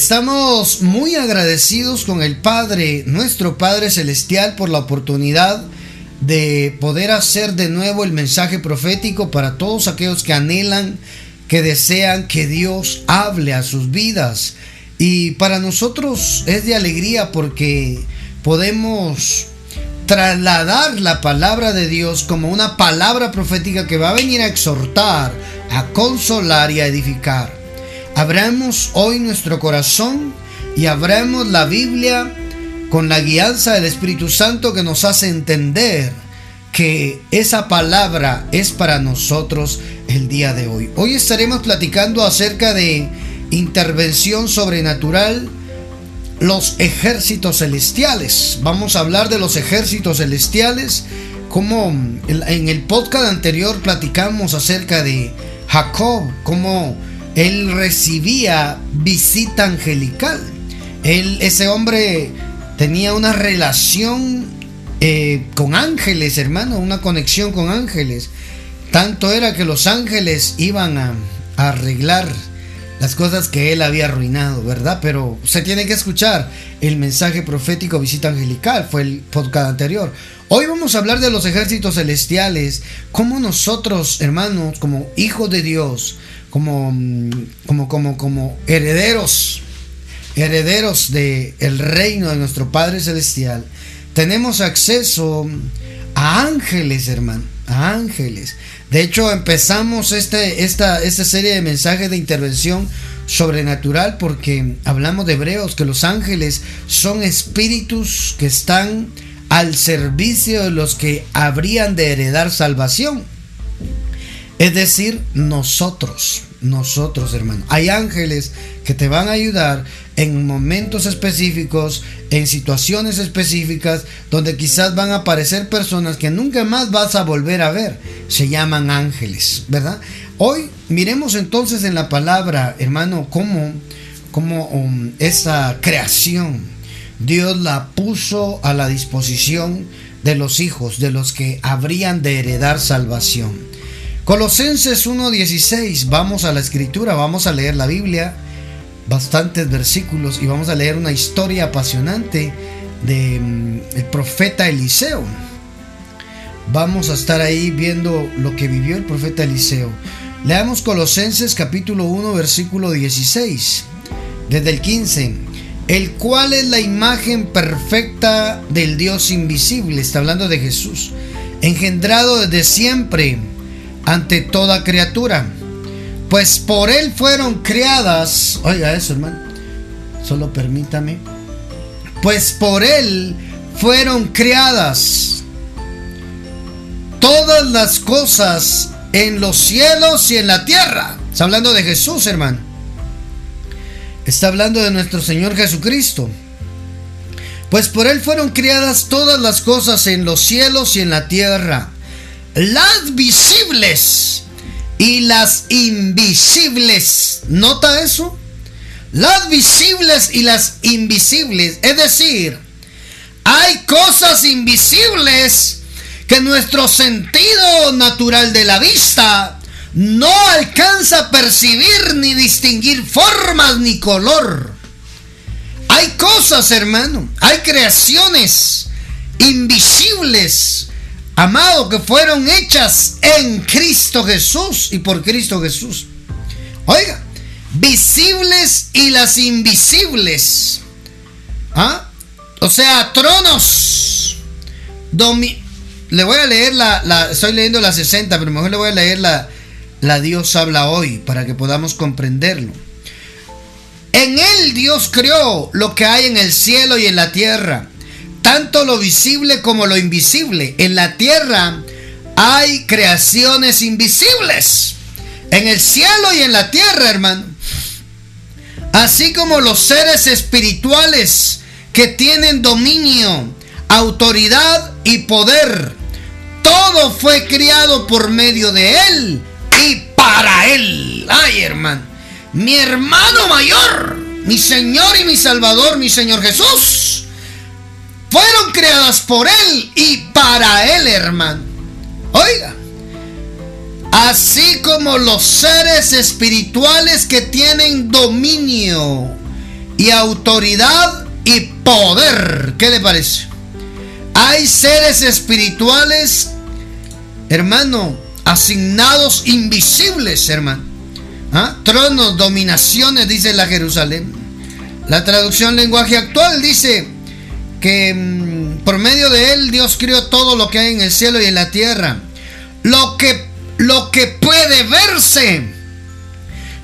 Estamos muy agradecidos con el Padre, nuestro Padre Celestial, por la oportunidad de poder hacer de nuevo el mensaje profético para todos aquellos que anhelan, que desean que Dios hable a sus vidas. Y para nosotros es de alegría porque podemos trasladar la palabra de Dios como una palabra profética que va a venir a exhortar, a consolar y a edificar. Abramos hoy nuestro corazón y abramos la Biblia con la guianza del Espíritu Santo que nos hace entender que esa palabra es para nosotros el día de hoy. Hoy estaremos platicando acerca de intervención sobrenatural, los ejércitos celestiales. Vamos a hablar de los ejércitos celestiales, como en el podcast anterior platicamos acerca de Jacob, como él recibía visita angelical. Él, ese hombre tenía una relación eh, con ángeles, hermano, una conexión con ángeles. Tanto era que los ángeles iban a, a arreglar las cosas que él había arruinado, ¿verdad? Pero se tiene que escuchar el mensaje profético visita angelical, fue el podcast anterior. Hoy vamos a hablar de los ejércitos celestiales, cómo nosotros, hermanos, como hijos de Dios, como, como, como, como herederos, herederos del el reino de nuestro Padre Celestial, tenemos acceso a ángeles, hermano, a ángeles. De hecho, empezamos este, esta, esta serie de mensajes de intervención sobrenatural porque hablamos de hebreos, que los ángeles son espíritus que están al servicio de los que habrían de heredar salvación. Es decir, nosotros, nosotros hermano. Hay ángeles que te van a ayudar en momentos específicos, en situaciones específicas, donde quizás van a aparecer personas que nunca más vas a volver a ver. Se llaman ángeles, ¿verdad? Hoy miremos entonces en la palabra, hermano, cómo, cómo um, esa creación Dios la puso a la disposición de los hijos, de los que habrían de heredar salvación. Colosenses 1.16, vamos a la escritura, vamos a leer la Biblia, bastantes versículos y vamos a leer una historia apasionante del mm, profeta Eliseo. Vamos a estar ahí viendo lo que vivió el profeta Eliseo. Leamos Colosenses capítulo 1 versículo 16, desde el 15, el cual es la imagen perfecta del Dios invisible, está hablando de Jesús, engendrado desde siempre ante toda criatura. Pues por él fueron creadas, oiga eso hermano, solo permítame, pues por él fueron creadas todas las cosas en los cielos y en la tierra. Está hablando de Jesús, hermano. Está hablando de nuestro Señor Jesucristo. Pues por Él fueron creadas todas las cosas en los cielos y en la tierra las visibles y las invisibles. ¿Nota eso? Las visibles y las invisibles. Es decir, hay cosas invisibles que nuestro sentido natural de la vista no alcanza a percibir ni distinguir formas ni color. Hay cosas, hermano, hay creaciones invisibles amado, que fueron hechas en Cristo Jesús y por Cristo Jesús. Oiga, visibles y las invisibles. ¿Ah? O sea, tronos. le voy a leer la, estoy leyendo la 60, pero mejor le voy a leer la, la Dios habla hoy para que podamos comprenderlo. En él Dios creó lo que hay en el cielo y en la tierra tanto lo visible como lo invisible. En la tierra hay creaciones invisibles. En el cielo y en la tierra, hermano. Así como los seres espirituales que tienen dominio, autoridad y poder. Todo fue criado por medio de Él y para Él. Ay, hermano. Mi hermano mayor, mi Señor y mi Salvador, mi Señor Jesús fueron creadas por Él y para Él, hermano. Oiga, así como los seres espirituales que tienen dominio y autoridad y poder. ¿Qué le parece? Hay seres espirituales, hermano, asignados invisibles, hermano. ¿Ah? Tronos, dominaciones, dice la Jerusalén. La traducción lenguaje actual dice que mm, por medio de él Dios crió todo lo que hay en el cielo y en la tierra. Lo que, lo que puede verse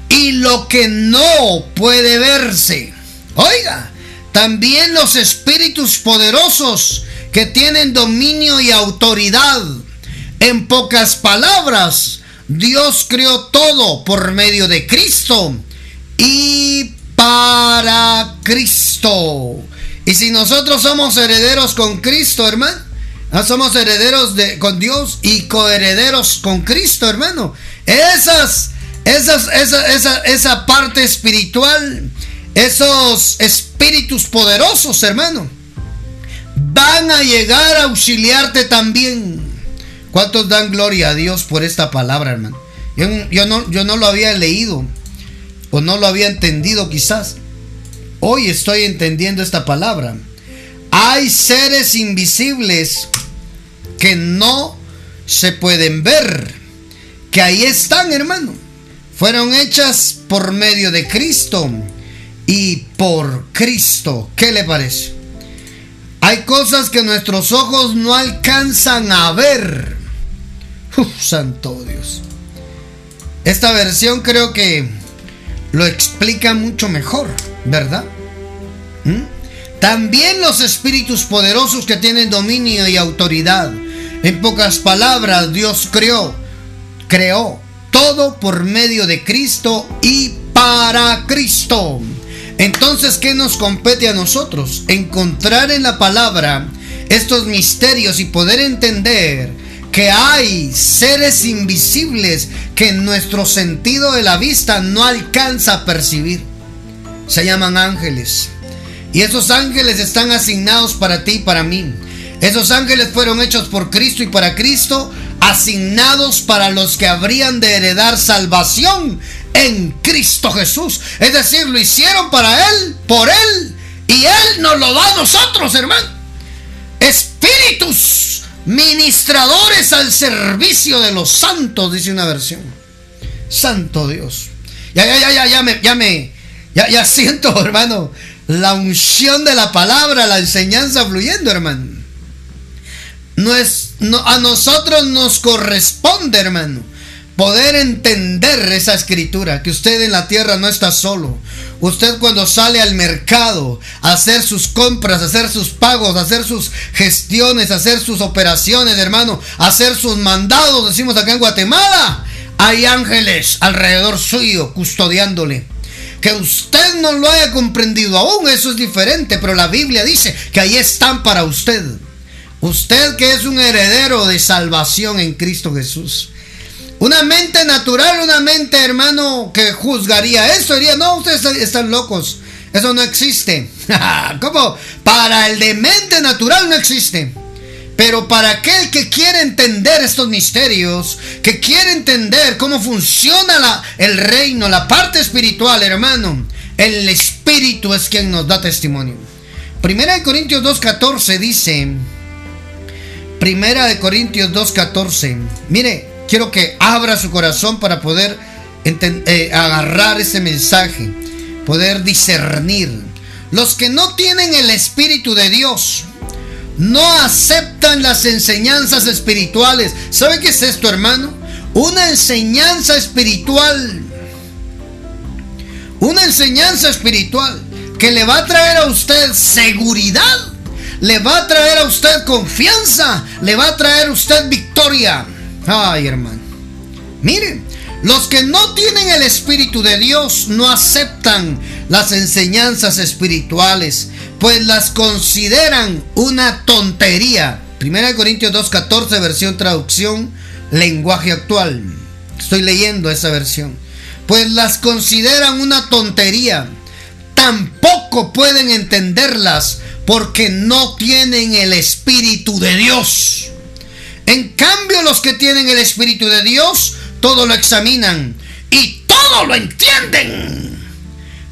y lo que no puede verse. Oiga, también los espíritus poderosos que tienen dominio y autoridad. En pocas palabras, Dios creó todo por medio de Cristo y para Cristo. Y si nosotros somos herederos con Cristo, hermano, somos herederos de, con Dios y coherederos con Cristo, hermano. Esas, esas, esa, esa, esa parte espiritual, esos espíritus poderosos, hermano, van a llegar a auxiliarte también. ¿Cuántos dan gloria a Dios por esta palabra, hermano? Yo, no, yo no lo había leído o no lo había entendido quizás. Hoy estoy entendiendo esta palabra. Hay seres invisibles que no se pueden ver, que ahí están, hermano. Fueron hechas por medio de Cristo y por Cristo. ¿Qué le parece? Hay cosas que nuestros ojos no alcanzan a ver. santo Dios. Esta versión creo que lo explica mucho mejor, ¿verdad? ¿Mm? También los espíritus poderosos que tienen dominio y autoridad. En pocas palabras, Dios creó, creó todo por medio de Cristo y para Cristo. Entonces, ¿qué nos compete a nosotros? Encontrar en la palabra estos misterios y poder entender que hay seres invisibles que nuestro sentido de la vista no alcanza a percibir. Se llaman ángeles. Y esos ángeles están asignados para ti y para mí. Esos ángeles fueron hechos por Cristo y para Cristo, asignados para los que habrían de heredar salvación en Cristo Jesús. Es decir, lo hicieron para Él, por Él, y Él nos lo da a nosotros, hermano. Espíritus ministradores al servicio de los santos, dice una versión. Santo Dios. Ya, ya, ya, ya, ya me, ya me, ya, siento, hermano, la unción de la palabra, la enseñanza fluyendo, hermano. No es, a nosotros nos corresponde, hermano poder entender esa escritura, que usted en la tierra no está solo. Usted cuando sale al mercado a hacer sus compras, hacer sus pagos, hacer sus gestiones, hacer sus operaciones, hermano, hacer sus mandados, decimos acá en Guatemala, hay ángeles alrededor suyo custodiándole. Que usted no lo haya comprendido aún, eso es diferente, pero la Biblia dice que ahí están para usted. Usted que es un heredero de salvación en Cristo Jesús. Una mente natural, una mente, hermano, que juzgaría eso, diría, no, ustedes están locos. Eso no existe. ¿Cómo? Para el de mente natural no existe. Pero para aquel que quiere entender estos misterios, que quiere entender cómo funciona el reino, la parte espiritual, hermano, el Espíritu es quien nos da testimonio. Primera de Corintios 2.14 dice, Primera de Corintios 2.14, mire, Quiero que abra su corazón para poder eh, agarrar ese mensaje, poder discernir. Los que no tienen el Espíritu de Dios no aceptan las enseñanzas espirituales. ¿Sabe qué es esto, hermano? Una enseñanza espiritual. Una enseñanza espiritual que le va a traer a usted seguridad, le va a traer a usted confianza, le va a traer a usted victoria. Ay, hermano. Miren, los que no tienen el Espíritu de Dios no aceptan las enseñanzas espirituales, pues las consideran una tontería. 1 Corintios 2.14, versión traducción, lenguaje actual. Estoy leyendo esa versión. Pues las consideran una tontería. Tampoco pueden entenderlas porque no tienen el Espíritu de Dios. En cambio, los que tienen el Espíritu de Dios, todo lo examinan y todo lo entienden.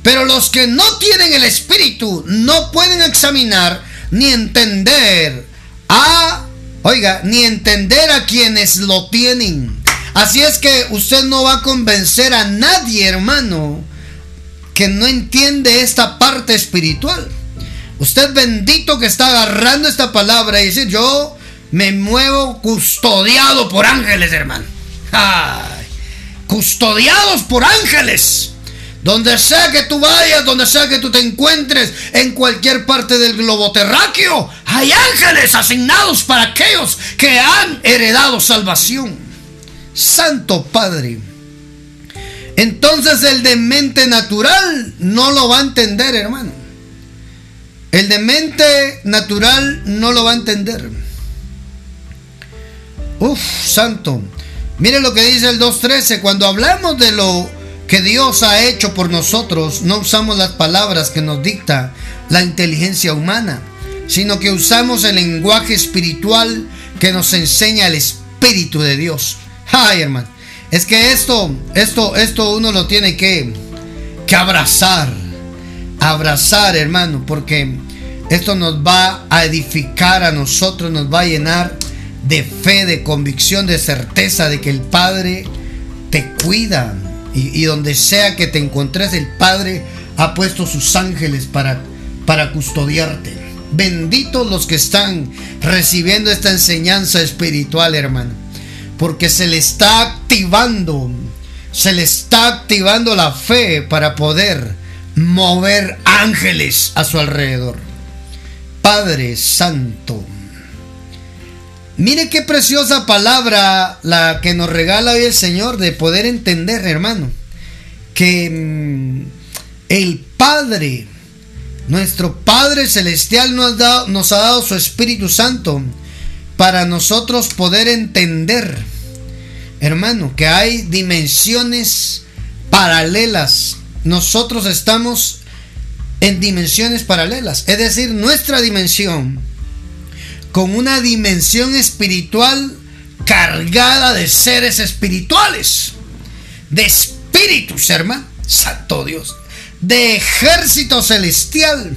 Pero los que no tienen el Espíritu no pueden examinar ni entender a, oiga, ni entender a quienes lo tienen. Así es que usted no va a convencer a nadie, hermano, que no entiende esta parte espiritual. Usted bendito que está agarrando esta palabra y dice, yo me muevo custodiado por ángeles, hermano. custodiados por ángeles. Donde sea que tú vayas, donde sea que tú te encuentres, en cualquier parte del globo terráqueo, hay ángeles asignados para aquellos que han heredado salvación. Santo Padre. Entonces el de mente natural no lo va a entender, hermano. El de mente natural no lo va a entender. Uf, santo. Mire lo que dice el 2.13. Cuando hablamos de lo que Dios ha hecho por nosotros, no usamos las palabras que nos dicta la inteligencia humana, sino que usamos el lenguaje espiritual que nos enseña el Espíritu de Dios. Ay, hermano. Es que esto, esto, esto uno lo tiene que, que abrazar. Abrazar, hermano, porque esto nos va a edificar a nosotros, nos va a llenar de fe, de convicción, de certeza de que el Padre te cuida. Y, donde sea que te encontres, el Padre ha puesto sus ángeles para, para custodiarte. Benditos los que están recibiendo esta enseñanza espiritual, hermano. Porque se le está activando, se le está activando la fe para poder mover ángeles a su alrededor. Padre Santo. Mire qué preciosa palabra la que nos regala hoy el Señor de poder entender, hermano, que mm, el Padre, nuestro Padre Celestial nos, nos ha dado su Espíritu Santo para nosotros poder entender, hermano, que hay dimensiones paralelas. Nosotros estamos en dimensiones paralelas, es decir, nuestra dimensión con una dimensión espiritual cargada de seres espirituales, de espíritus, hermano, santo Dios, de ejército celestial.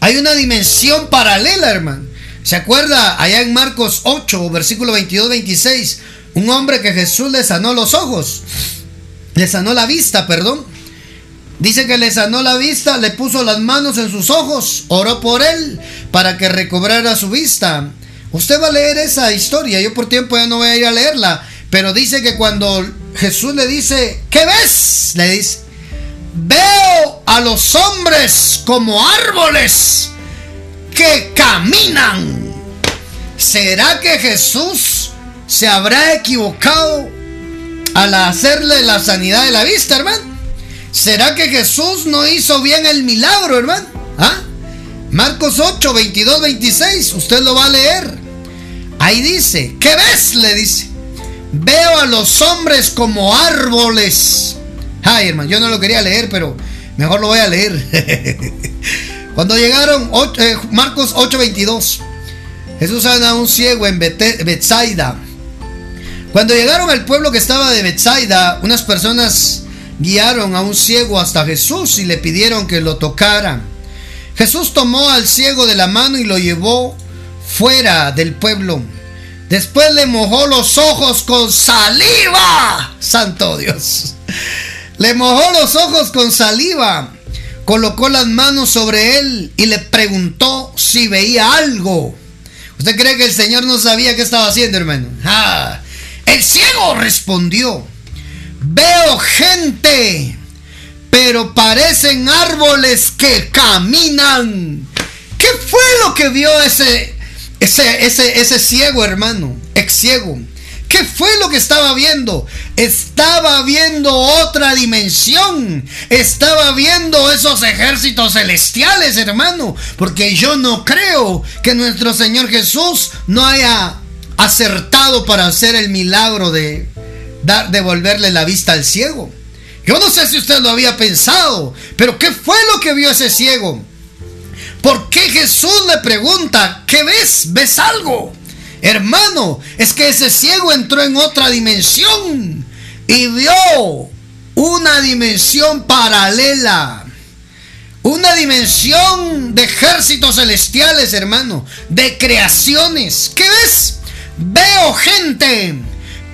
Hay una dimensión paralela, hermano. ¿Se acuerda allá en Marcos 8, versículo 22-26? Un hombre que Jesús le sanó los ojos, le sanó la vista, perdón. Dice que le sanó la vista, le puso las manos en sus ojos, oró por él para que recobrara su vista. Usted va a leer esa historia, yo por tiempo ya no voy a ir a leerla, pero dice que cuando Jesús le dice, ¿qué ves? Le dice, veo a los hombres como árboles que caminan. ¿Será que Jesús se habrá equivocado al hacerle la sanidad de la vista, hermano? ¿Será que Jesús no hizo bien el milagro, hermano? ¿Ah? Marcos 8, 22, 26. Usted lo va a leer. Ahí dice, ¿qué ves? Le dice. Veo a los hombres como árboles. Ay, hermano, yo no lo quería leer, pero mejor lo voy a leer. Cuando llegaron, eh, Marcos 8, 22. Jesús sana a un ciego en Bethsaida. Cuando llegaron al pueblo que estaba de Bethsaida, unas personas guiaron a un ciego hasta Jesús y le pidieron que lo tocara. Jesús tomó al ciego de la mano y lo llevó fuera del pueblo. Después le mojó los ojos con saliva. Santo Dios. Le mojó los ojos con saliva. Colocó las manos sobre él y le preguntó si veía algo. ¿Usted cree que el Señor no sabía qué estaba haciendo, hermano? Ah, el ciego respondió. Veo gente, pero parecen árboles que caminan. ¿Qué fue lo que vio ese, ese, ese, ese ciego, hermano? Ex ciego. ¿Qué fue lo que estaba viendo? Estaba viendo otra dimensión. Estaba viendo esos ejércitos celestiales, hermano. Porque yo no creo que nuestro Señor Jesús no haya acertado para hacer el milagro de, devolverle la vista al ciego. Yo no sé si usted lo había pensado, pero ¿qué fue lo que vio ese ciego? ¿Por qué Jesús le pregunta, ¿qué ves? ¿Ves algo? Hermano, es que ese ciego entró en otra dimensión y vio una dimensión paralela. Una dimensión de ejércitos celestiales, hermano. De creaciones. ¿Qué ves? Veo gente,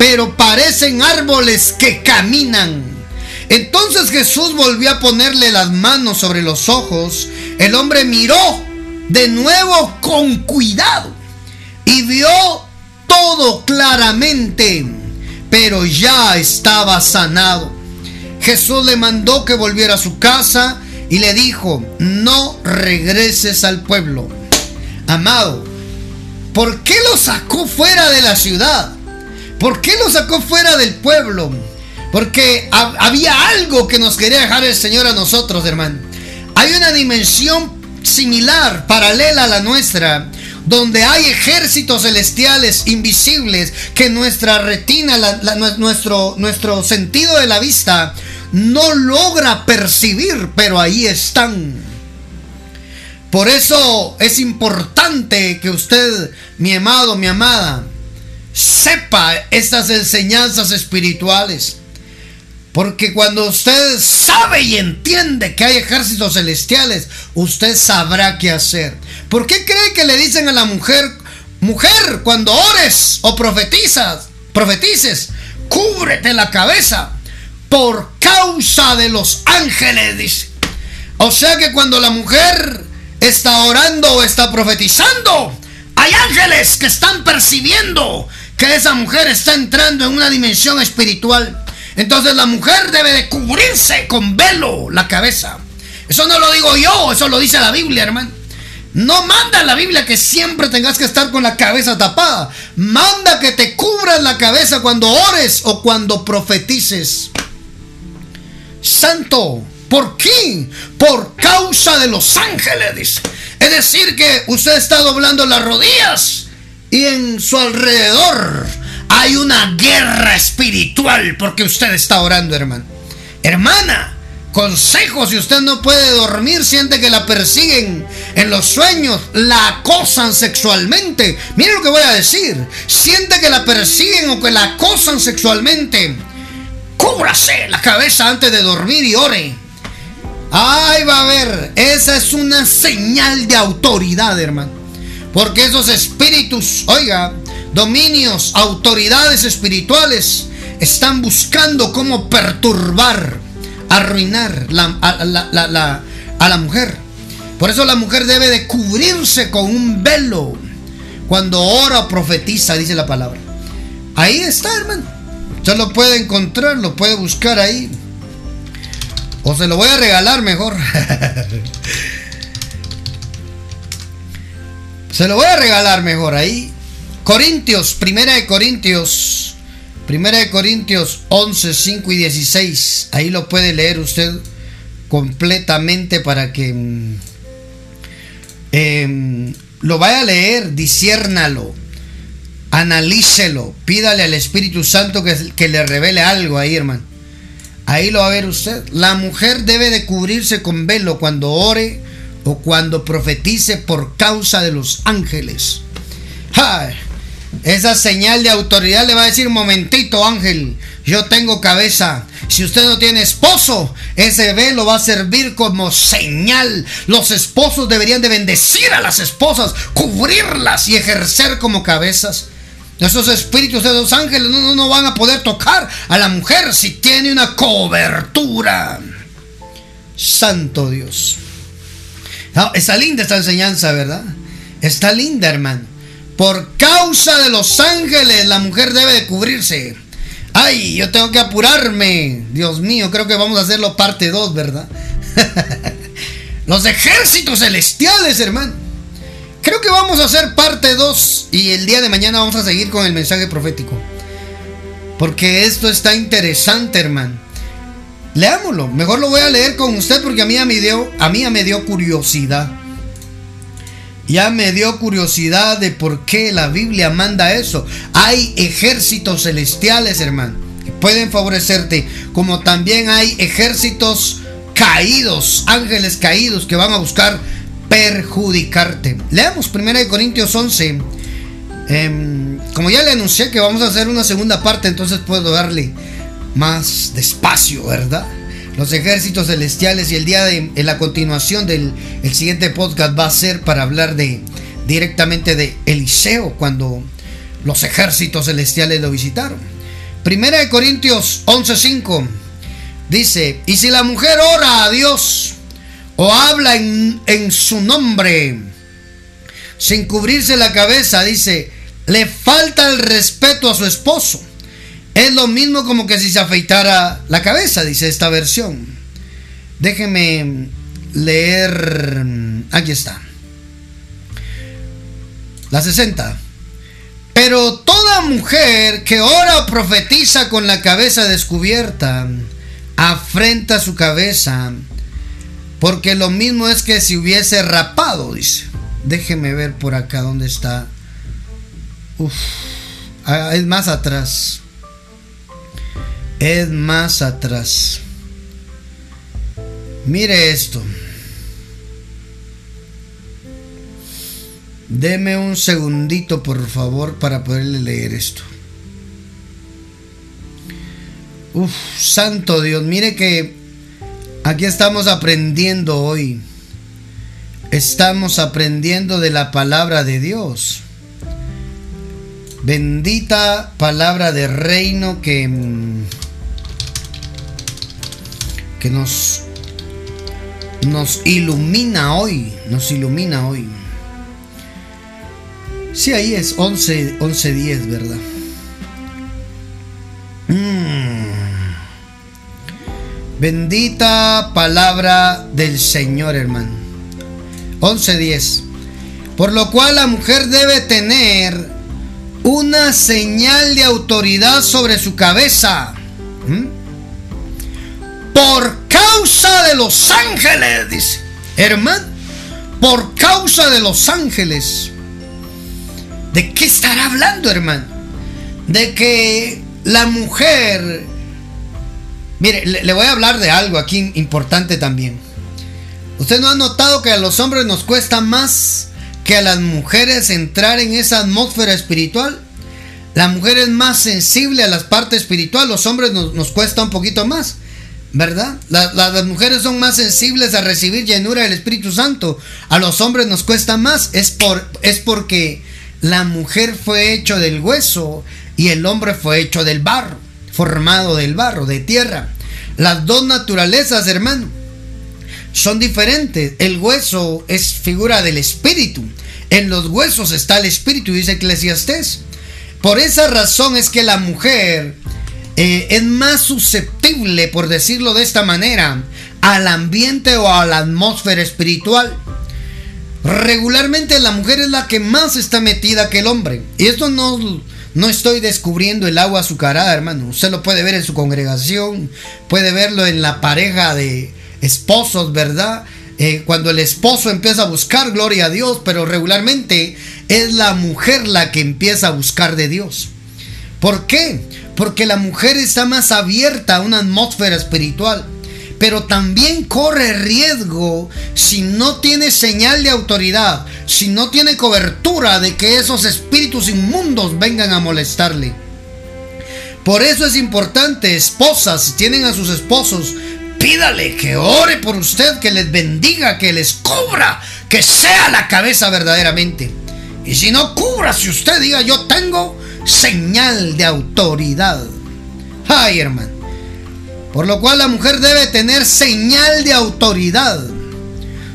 pero parecen árboles que caminan. Entonces Jesús volvió a ponerle las manos sobre los ojos. El hombre miró de nuevo con cuidado y vio todo claramente, pero ya estaba sanado. Jesús le mandó que volviera a su casa y le dijo, no regreses al pueblo. Amado, ¿por qué lo sacó fuera de la ciudad? ¿Por qué lo sacó fuera del pueblo? Porque había algo que nos quería dejar el Señor a nosotros, hermano. Hay una dimensión similar, paralela a la nuestra, donde hay ejércitos celestiales invisibles que nuestra retina, nuestro, nuestro sentido de la vista no logra percibir, pero ahí están. Por eso es importante que usted, mi amado, mi amada, sepa estas enseñanzas espirituales. Porque cuando usted sabe y entiende que hay ejércitos celestiales, usted sabrá qué hacer. ¿Por qué cree que le dicen a la mujer, mujer, cuando ores o profetizas, profetices, cúbrete la cabeza por causa de los ángeles, dice. O sea que cuando la mujer está orando o está profetizando, hay ángeles que están percibiendo que esa mujer está entrando en una dimensión espiritual. Entonces la mujer debe de cubrirse con velo la cabeza. Eso no lo digo yo, eso lo dice la Biblia, hermano. No manda la Biblia que siempre tengas que estar con la cabeza tapada. Manda que te cubras la cabeza cuando ores o cuando profetices. Santo, ¿por qué? Por causa de los ángeles, Es decir, que usted está doblando las rodillas y en su alrededor hay una guerra espiritual porque usted está orando, hermano. Hermana, consejo, si usted no puede dormir, siente que la persiguen en los sueños, la acosan sexualmente. Mire lo que voy a decir. Siente que la persiguen o que la acosan sexualmente. Cúbrase la cabeza antes de dormir y ore. Ay, va a ver, esa es una señal de autoridad, hermano. Porque esos espíritus, oiga, dominios, autoridades espirituales están buscando cómo perturbar, arruinar a, la, mujer. Por eso la mujer debe de cubrirse con un velo cuando ora o profetiza, dice la palabra. Ahí está, hermano. Usted lo puede encontrar, lo puede buscar ahí. O se lo voy a regalar mejor. se lo voy a regalar mejor ahí. Corintios, primera de Corintios, primera de Corintios 11, 5 y 16. Ahí lo puede leer usted completamente para que mm, em, lo vaya a leer, disiérnalo, analícelo, pídale al Espíritu Santo que, que le revele algo ahí, hermano. Ahí lo va a ver usted. La mujer debe de cubrirse con velo cuando ore o cuando profetice por causa de los ángeles. Esa señal de autoridad le va a decir, momentito ángel, yo tengo cabeza. Si usted no tiene esposo, ese velo va a servir como señal. Los esposos deberían de bendecir a las esposas, cubrirlas y ejercer como cabezas. Esos espíritus de los ángeles no, no van a poder tocar a la mujer si tiene una cobertura. Santo Dios. Está linda esta enseñanza, ¿verdad? Está linda, hermano. Por causa de los ángeles, la mujer debe de cubrirse. Ay, yo tengo que apurarme. Dios mío, creo que vamos a hacerlo parte 2, ¿verdad? los ejércitos celestiales, hermano. Creo que vamos a hacer parte 2 y el día de mañana vamos a seguir con el mensaje profético. Porque esto está interesante, hermano. Leámoslo. Mejor lo voy a leer con usted porque a mí me dio, a mí me dio curiosidad. Ya me dio curiosidad de por qué la Biblia manda eso. Hay ejércitos celestiales, hermano, que pueden favorecerte, como también hay ejércitos caídos, ángeles caídos que van a buscar perjudicarte. Leamos 1 Corintios 11. Em, como ya le anuncié que vamos a hacer una segunda parte, entonces puedo darle más despacio, ¿verdad? Los ejércitos celestiales y el día de en la continuación del el siguiente podcast va a ser para hablar de directamente de Eliseo cuando los ejércitos celestiales lo visitaron. Primera de Corintios 11:5 dice, y si la mujer ora a Dios o habla en, en su nombre sin cubrirse la cabeza, dice, le falta el respeto a su esposo. Es lo mismo como que si se afeitara la cabeza, dice esta versión. Déjeme leer. Aquí está. La 60. Pero toda mujer que ora o profetiza con la cabeza descubierta, afrenta su cabeza, porque lo mismo es que si hubiese rapado, dice. Déjeme ver por acá dónde está. Uf, ah, es más atrás. Es más atrás. Mire esto. Deme un segundito, por favor, para poderle leer esto. Uf, santo Dios, mire que aquí estamos aprendiendo hoy. Estamos aprendiendo de la palabra de Dios. Bendita palabra de reino que, que nos, nos ilumina hoy. Nos ilumina hoy. Sí, ahí es 11, 11 10, ¿verdad? Mm. Bendita palabra del Señor, hermano. 11.10. Por lo cual la mujer debe tener una señal de autoridad sobre su cabeza. ¿Mm? Por causa de los ángeles, dice. Hermano, por causa de los ángeles. ¿De qué estará hablando, hermano? De que la mujer... Mire, le, voy a hablar de algo aquí importante también. ¿Usted no ha notado que a los hombres nos cuesta más que a las mujeres entrar en esa atmósfera espiritual? La mujer es más sensible a las partes espirituales, los hombres nos, cuesta un poquito más, ¿verdad? las mujeres son más sensibles a recibir llenura del Espíritu Santo, a los hombres nos cuesta más, es, por, es porque la mujer fue hecho del hueso y el hombre fue hecho del barro, formado del barro, de tierra. Las dos naturalezas, hermano, son diferentes. El hueso es figura del espíritu. En los huesos está el espíritu, dice Eclesiastés. Por esa razón es que la mujer eh, es más susceptible, por decirlo de esta manera, al ambiente o a la atmósfera espiritual. Regularmente la mujer es la que más está metida que el hombre. Y esto no, no estoy descubriendo el agua azucarada, hermano. Usted lo puede ver en su congregación, puede verlo en la pareja de esposos, ¿verdad? Eh, cuando el esposo empieza a buscar gloria a Dios, pero regularmente es la mujer la que empieza a buscar de Dios. ¿Por qué? Porque la mujer está más abierta a una atmósfera espiritual pero también corre riesgo si no tiene señal de autoridad, si no tiene cobertura de que esos espíritus inmundos vengan a molestarle. Por eso es importante, esposas, si tienen a sus esposos, pídale que ore por usted, que les bendiga, que les cubra, que sea la cabeza verdaderamente. Y si no cubra, si usted diga yo tengo señal de autoridad. Ay, hermano. Por lo cual la mujer debe tener señal de autoridad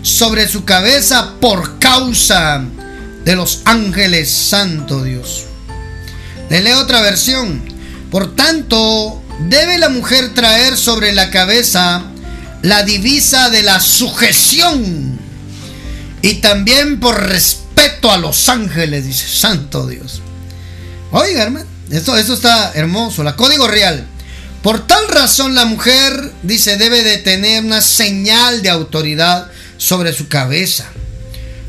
sobre su cabeza por causa de los ángeles santo Dios. Le leo otra versión. Por tanto, debe la mujer traer sobre la cabeza la divisa de la sujeción y también por respeto a los ángeles, dice Santo Dios. Oiga, hermano, esto, esto está hermoso. La código real. Por tal razón la mujer, dice, debe de tener una señal de autoridad sobre su cabeza.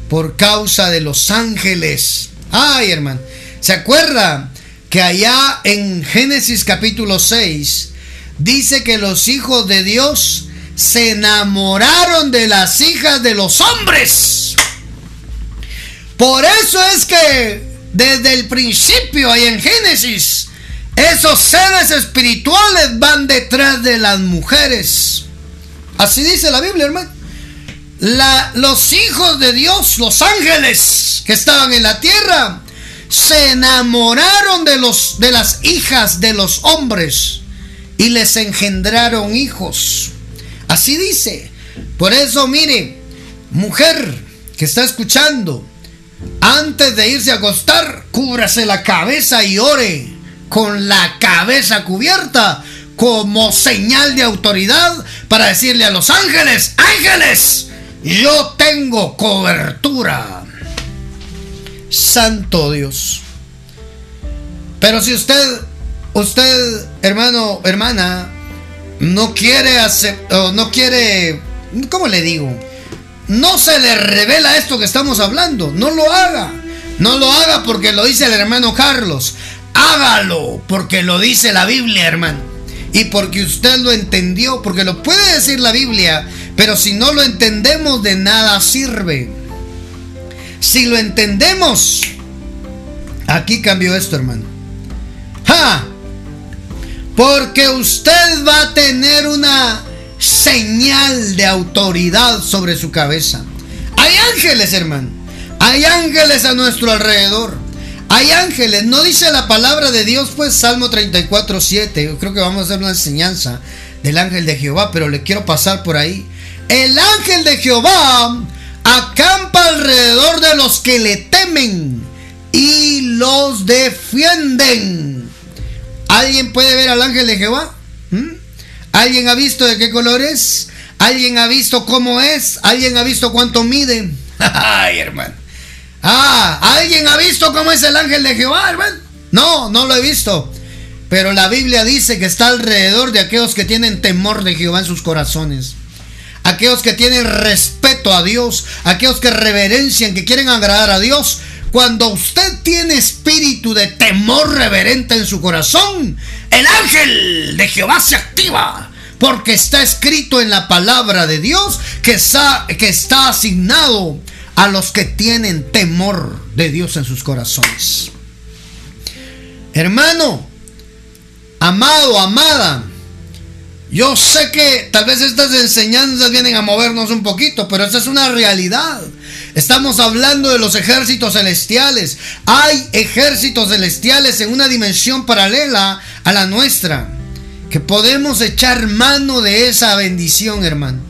Por causa de los ángeles. Ay, hermano. ¿Se acuerda que allá en Génesis capítulo 6 dice que los hijos de Dios se enamoraron de las hijas de los hombres? Por eso es que desde el principio ahí en Génesis esos seres espirituales van detrás de las mujeres. Así dice la Biblia, hermano. los hijos de Dios, los ángeles que estaban en la tierra, se enamoraron de, los, de las hijas de los hombres y les engendraron hijos. Así dice. Por eso, mire, mujer que está escuchando, antes de irse a acostar, cúbrase la cabeza y ore con la cabeza cubierta como señal de autoridad para decirle a los ángeles, ángeles, yo tengo cobertura. Santo Dios. Pero si usted, usted, hermano, hermana, no quiere hacer, no quiere, ¿cómo le digo? No se le revela esto que estamos hablando, no lo haga. No lo haga porque lo dice el hermano Carlos. Hágalo porque lo dice la Biblia, hermano. Y porque usted lo entendió, porque lo puede decir la Biblia, pero si no lo entendemos de nada sirve. Si lo entendemos, aquí cambió esto, hermano. ¡Ja! Porque usted va a tener una señal de autoridad sobre su cabeza. Hay ángeles, hermano. Hay ángeles a nuestro alrededor. Hay ángeles. No dice la palabra de Dios, pues Salmo 34, 7. Yo creo que vamos a hacer una enseñanza del ángel de Jehová, pero le quiero pasar por ahí. El ángel de Jehová acampa alrededor de los que le temen y los defienden. ¿Alguien puede ver al ángel de Jehová? ¿Mm? ¿Alguien ha visto de qué color es? ¿Alguien ha visto cómo es? ¿Alguien ha visto cuánto mide? Ay, hermano. Ah, ¿alguien ha visto cómo es el ángel de Jehová, hermano? No, no lo he visto. Pero la Biblia dice que está alrededor de aquellos que tienen temor de Jehová en sus corazones. Aquellos que tienen respeto a Dios, aquellos que reverencian, que quieren agradar a Dios. Cuando usted tiene espíritu de temor reverente en su corazón, el ángel de Jehová se activa. Porque está escrito en la palabra de Dios que está, que está asignado a los que tienen temor de Dios en sus corazones. Hermano, amado, amada, yo sé que tal vez estas enseñanzas vienen a movernos un poquito, pero esa es una realidad. Estamos hablando de los ejércitos celestiales. Hay ejércitos celestiales en una dimensión paralela a la nuestra. Que podemos echar mano de esa bendición, hermano.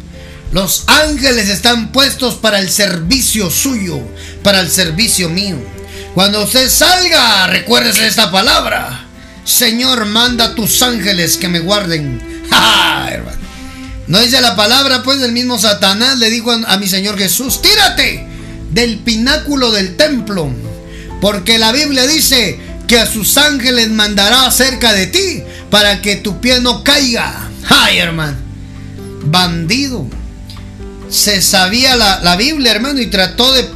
Los ángeles están puestos para el servicio suyo, para el servicio mío. Cuando usted salga, recuérdese esta palabra. Señor, manda tus ángeles que me guarden. ¡Ja, hermano! No dice la palabra, pues el mismo Satanás le dijo a, mi Señor Jesús, tírate del pináculo del templo, porque la Biblia dice que a sus ángeles mandará cerca de ti para que tu pie no caiga. ¡Ay, hermano! Bandido. Se sabía la, Biblia, hermano, y trató de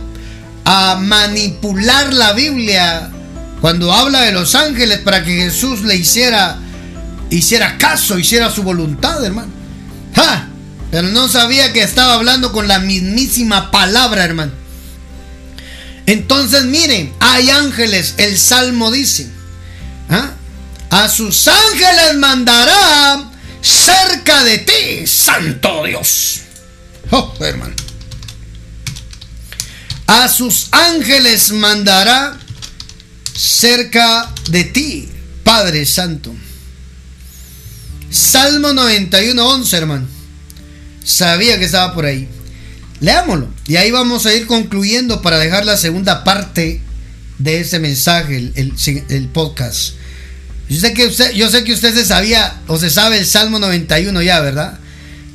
a manipular la Biblia cuando habla de los ángeles para que Jesús le hiciera hiciera caso, hiciera su voluntad, hermano. ¡Ja! Pero no sabía que estaba hablando con la mismísima palabra, hermano. Entonces, miren, hay ángeles, el Salmo dice, ¿ah? A sus ángeles mandará cerca de ti, Santo Dios. Oh, hermano. A sus ángeles mandará cerca de ti, Padre Santo. Salmo 91, 11, hermano. Sabía que estaba por ahí. Leámoslo. Y ahí vamos a ir concluyendo para dejar la segunda parte de ese mensaje, el, podcast. Yo sé, que usted, yo sé que usted se sabía o se sabe el Salmo 91 ya, ¿verdad?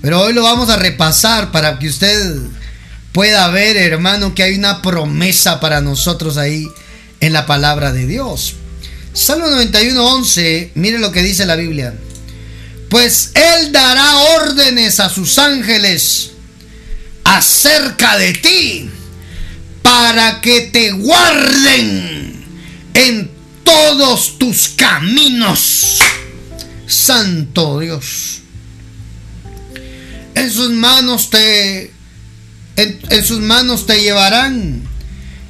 Pero hoy lo vamos a repasar para que usted pueda ver, hermano, que hay una promesa para nosotros ahí en la palabra de Dios. Salmo 91, 11, mire lo que dice la Biblia pues Él dará órdenes a sus ángeles acerca de ti para que te guarden en todos tus caminos. Santo Dios. En sus manos te en, sus manos te llevarán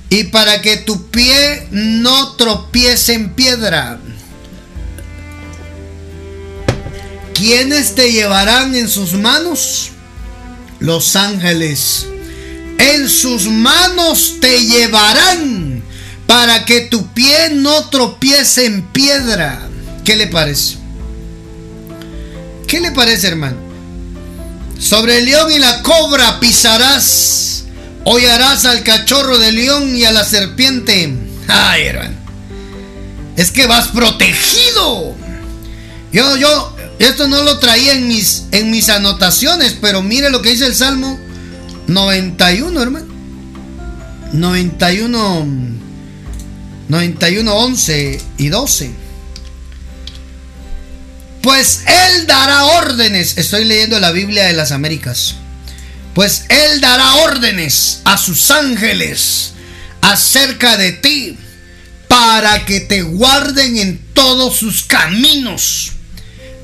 y para que tu pie no tropiece en piedra. ¿quiénes te llevarán en sus manos? Los ángeles. En sus manos te llevarán para que tu pie no tropiece en piedra. ¿Qué le parece? ¿Qué le parece, hermano? Sobre el león y la cobra pisarás, hollarás al cachorro del león y a la serpiente. Ay, hermano. Es que vas protegido. Yo, yo, esto no lo traía en mis, en mis anotaciones, pero mire lo que dice el Salmo 91, hermano. 91, 91, 11 y 12. Pues Él dará órdenes. Estoy leyendo la Biblia de las Américas. Pues Él dará órdenes a sus ángeles acerca de ti para que te guarden en todos sus caminos.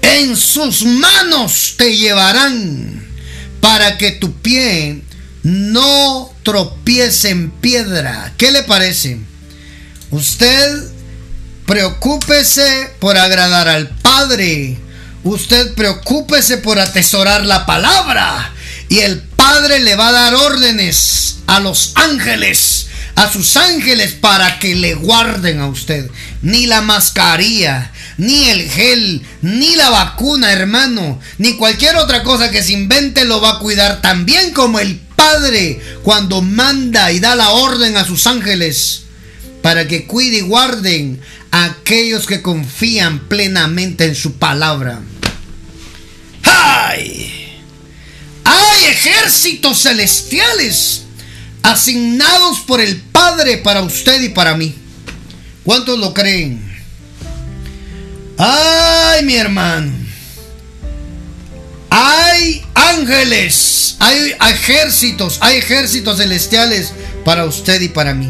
En sus manos te llevarán para que tu pie no tropiece en piedra. ¿Qué le parece? Usted preocúpese por agradar al Padre. Usted preocúpese por atesorar la palabra. Y el Padre le va a dar órdenes a los ángeles a sus ángeles para que le guarden a usted. Ni la mascarilla, ni el gel, ni la vacuna, hermano, ni cualquier otra cosa que se invente lo va a cuidar tan bien como el Padre cuando manda y da la orden a sus ángeles para que cuide y guarden a aquellos que confían plenamente en su palabra. ¡Ay! Hay ejércitos celestiales asignados por el Padre para usted y para mí. ¿Cuántos lo creen? Ay, mi hermano. Hay ángeles, hay ejércitos, hay ejércitos celestiales para usted y para mí.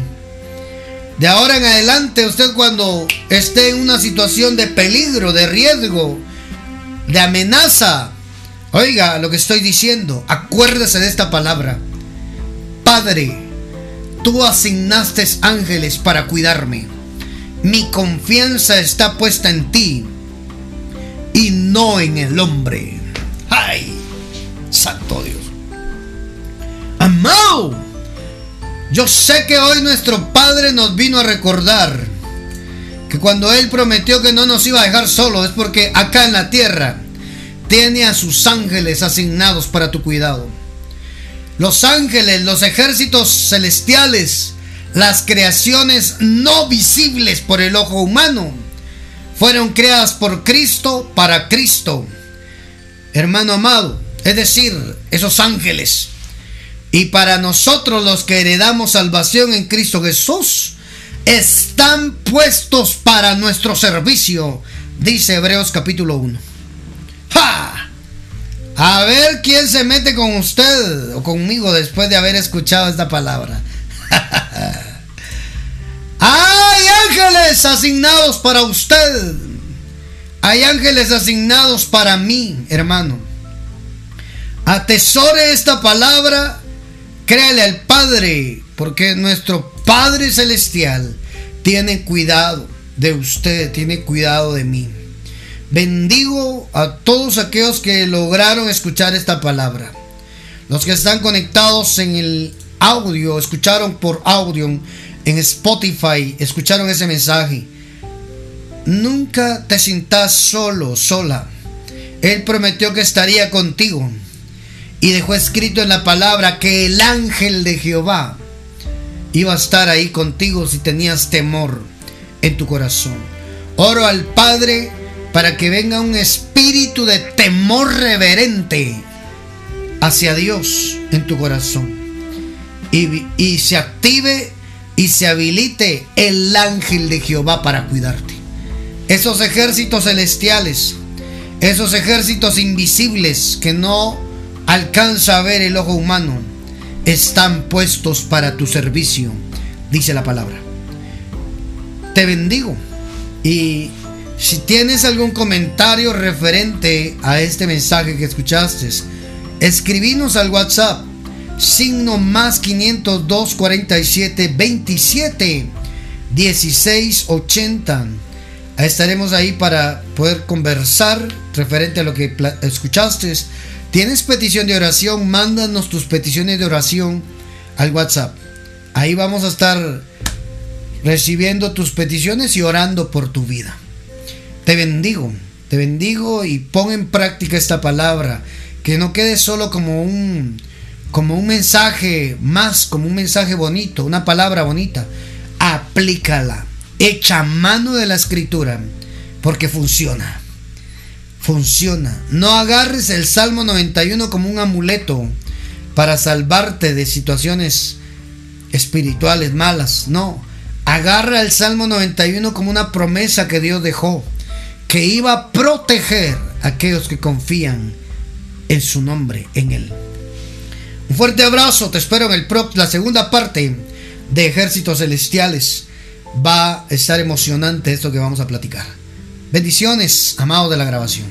De ahora en adelante, usted cuando esté en una situación de peligro, de riesgo, de amenaza, oiga lo que estoy diciendo, acuérdese de esta palabra. Padre, tú asignaste ángeles para cuidarme. Mi confianza está puesta en ti y no en el hombre. ¡Ay! Santo Dios. Amado. Yo sé que hoy nuestro Padre nos vino a recordar que cuando Él prometió que no nos iba a dejar solos es porque acá en la tierra tiene a sus ángeles asignados para tu cuidado. Los ángeles, los ejércitos celestiales, las creaciones no visibles por el ojo humano, fueron creadas por Cristo para Cristo. Hermano amado, es decir, esos ángeles. Y para nosotros los que heredamos salvación en Cristo Jesús, están puestos para nuestro servicio, dice Hebreos capítulo 1. ¡Ja! A ver quién se mete con usted o conmigo después de haber escuchado esta palabra. Hay ángeles asignados para usted. Hay ángeles asignados para mí, hermano. Atesore esta palabra. Créale al Padre, porque nuestro Padre Celestial tiene cuidado de usted, tiene cuidado de mí. Bendigo a todos aquellos que lograron escuchar esta palabra. Los que están conectados en el audio, escucharon por audio en Spotify, escucharon ese mensaje. Nunca te sientas solo, sola. Él prometió que estaría contigo. Y dejó escrito en la palabra que el ángel de Jehová iba a estar ahí contigo si tenías temor en tu corazón. Oro al Padre para que venga un espíritu de temor reverente hacia Dios en tu corazón y, y, se active y se habilite el ángel de Jehová para cuidarte. Esos ejércitos celestiales, esos ejércitos invisibles que no alcanza a ver el ojo humano, están puestos para tu servicio, dice la palabra. Te bendigo y si tienes algún comentario referente a este mensaje que escuchaste, escribinos al WhatsApp signo más 502 47 27 16 80. Estaremos ahí para poder conversar referente a lo que escuchaste. Tienes petición de oración, mándanos tus peticiones de oración al WhatsApp. Ahí vamos a estar recibiendo tus peticiones y orando por tu vida. Te bendigo, te bendigo y pon en práctica esta palabra, que no quede solo como un como un mensaje más, como un mensaje bonito, una palabra bonita. Aplícala Echa mano de la escritura, porque funciona. Funciona. No agarres el Salmo 91 como un amuleto para salvarte de situaciones espirituales malas. No. Agarra el Salmo 91 como una promesa que Dios dejó, que iba a proteger a aquellos que confían en su nombre, en Él. Un fuerte abrazo, te espero en el la segunda parte de Ejércitos Celestiales va a estar emocionante esto que vamos a platicar. Bendiciones, amado de la grabación.